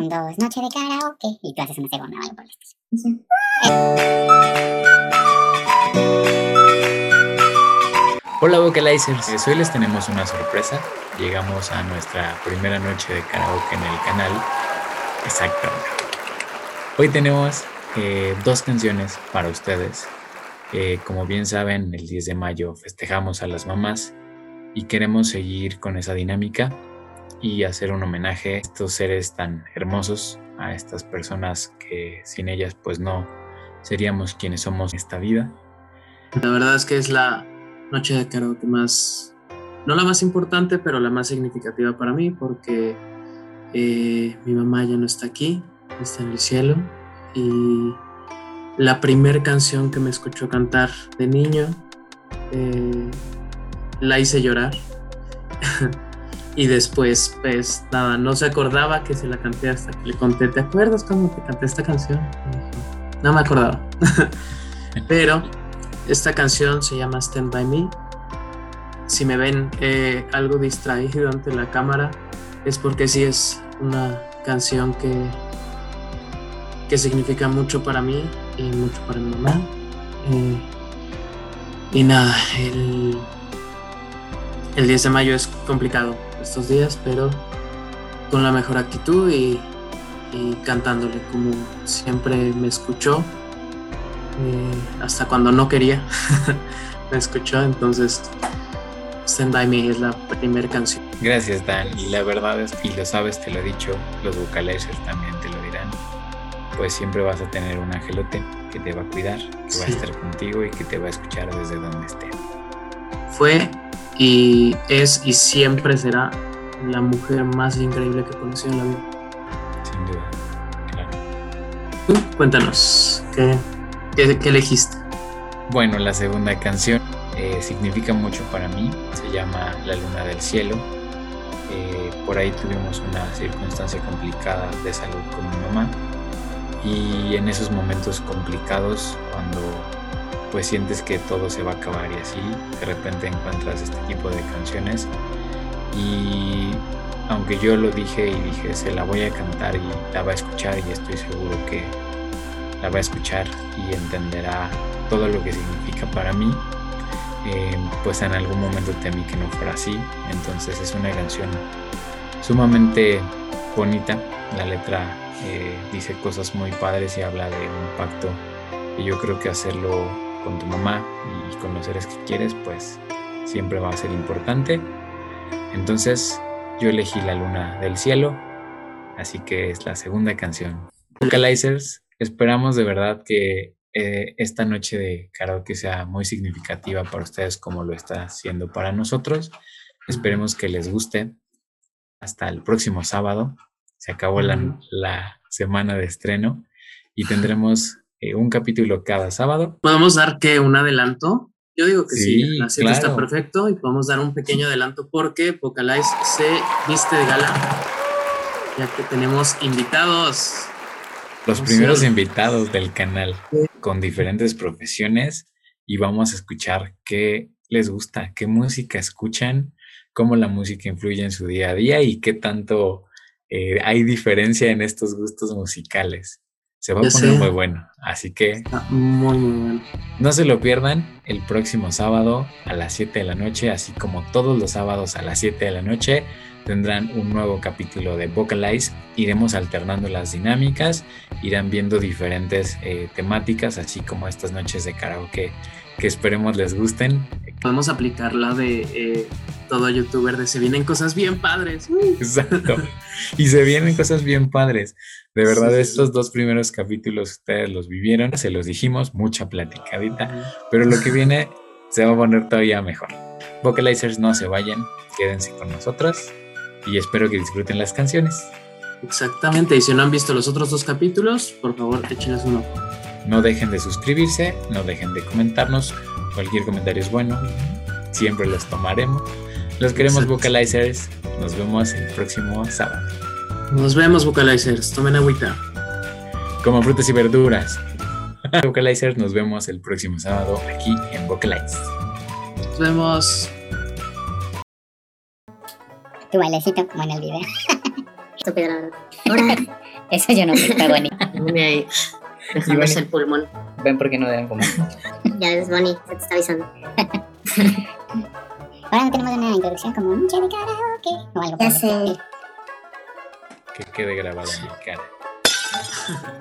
Un, dos, noche de karaoke. Y tú haces una segunda, ¿vale? Por Hola Vocalizers, hoy les tenemos una sorpresa. Llegamos a nuestra primera noche de karaoke en el canal. Exacto. Hoy tenemos eh, dos canciones para ustedes. Eh, como bien saben, el 10 de mayo festejamos a las mamás y queremos seguir con esa dinámica y hacer un homenaje a estos seres tan hermosos, a estas personas que sin ellas pues no seríamos quienes somos en esta vida. La verdad es que es la noche de karaoke más, no la más importante, pero la más significativa para mí porque eh, mi mamá ya no está aquí, está en el cielo y la primera canción que me escuchó cantar de niño eh, la hice llorar. y después, pues nada, no se acordaba que se la canté hasta que le conté, ¿te acuerdas cuando te canté esta canción? No me acordaba. Pero esta canción se llama Stand By Me. Si me ven eh, algo distraído ante la cámara, es porque sí es una canción que, que significa mucho para mí y mucho para mi mamá. Eh, y nada, el el 10 de mayo es complicado estos días, pero con la mejor actitud y, cantándole como siempre me escuchó, eh, hasta cuando no quería, me escuchó, entonces Stand By Me es la primera canción. Gracias Dan, y la verdad es, y lo sabes, te lo he dicho, los vocalizers también te lo dirán, pues siempre vas a tener un angelote que te va a cuidar, que va a estar contigo y que te va a escuchar desde donde esté. Fue y es y siempre será la mujer más increíble que conocí en la vida. Sin duda, claro. Tú, cuéntanos, ¿qué, qué, elegiste? Bueno, la segunda canción eh, significa mucho para mí, se llama La Luna del Cielo. Eh, por ahí tuvimos una circunstancia complicada de salud con mi mamá y en esos momentos complicados, cuando pues sientes que todo se va a acabar y así de repente encuentras este tipo de canciones. Y aunque yo lo dije y dije se la voy a cantar y la va a escuchar y estoy seguro que la va a escuchar y entenderá todo lo que significa para mí eh, pues en algún momento temí que no fuera así entonces es una canción sumamente bonita. La letra eh, dice cosas muy padres y habla de un pacto y yo creo que hacerlo con tu mamá y con los seres que quieres, pues siempre va a ser importante. Entonces yo elegí La Luna del Cielo, así que es la segunda canción. Vocalizers, esperamos de verdad que eh, esta noche de karaoke sea muy significativa para ustedes como lo está siendo para nosotros. Esperemos que les guste. Hasta el próximo sábado. Se acabó la, la semana de estreno y tendremos eh, un capítulo cada sábado. ¿Podemos dar que un adelanto? Yo digo que sí, la cita está perfecto y podemos dar un pequeño adelanto porque Vocalize se viste de gala ya que tenemos invitados. Los primeros invitados del canal con diferentes profesiones y vamos a escuchar qué les gusta, qué música escuchan, cómo la música influye en su día a día y qué tanto eh, hay diferencia en estos gustos musicales. Se va a poner muy bueno. Así que. muy, muy bueno. No se lo pierdan el próximo sábado a las 7 de la noche, así como todos los sábados a las 7 de la noche. Tendrán un nuevo capítulo de Vocalize. Iremos alternando las dinámicas, irán viendo diferentes eh, temáticas, así como estas noches de karaoke que esperemos les gusten. Podemos aplicar la de eh, todo youtuber de se vienen cosas bien padres. Exacto. Y se vienen cosas bien padres. De verdad, estos dos primeros capítulos ustedes los vivieron, se los dijimos, mucha platicadita, pero lo que viene se va a poner todavía mejor. Vocalizers no se vayan, quédense con nosotros y espero que disfruten las canciones. Exactamente, y si no han visto los otros dos capítulos, por favor, échenles uno. No dejen de suscribirse, no dejen de comentarnos, cualquier comentario es bueno, siempre los tomaremos. Los queremos vocalizers, nos vemos el próximo sábado. Nos vemos, vocalizers. Tomen agüita. Como frutas y verduras. vocalizers, nos vemos el próximo sábado aquí en Vocalize. Nos vemos. Tu bailecito como en el video. Estúpido, la verdad. Eso yo no sé, Bonnie. Bonnie ahí, dejándose el pulmón. Ven porque no dejan comer. Ya ves, Bonnie, se te está avisando. Ahora no tenemos una introducción como noche de karaoke o algo Ya sé. Que quede grabado en mi cara.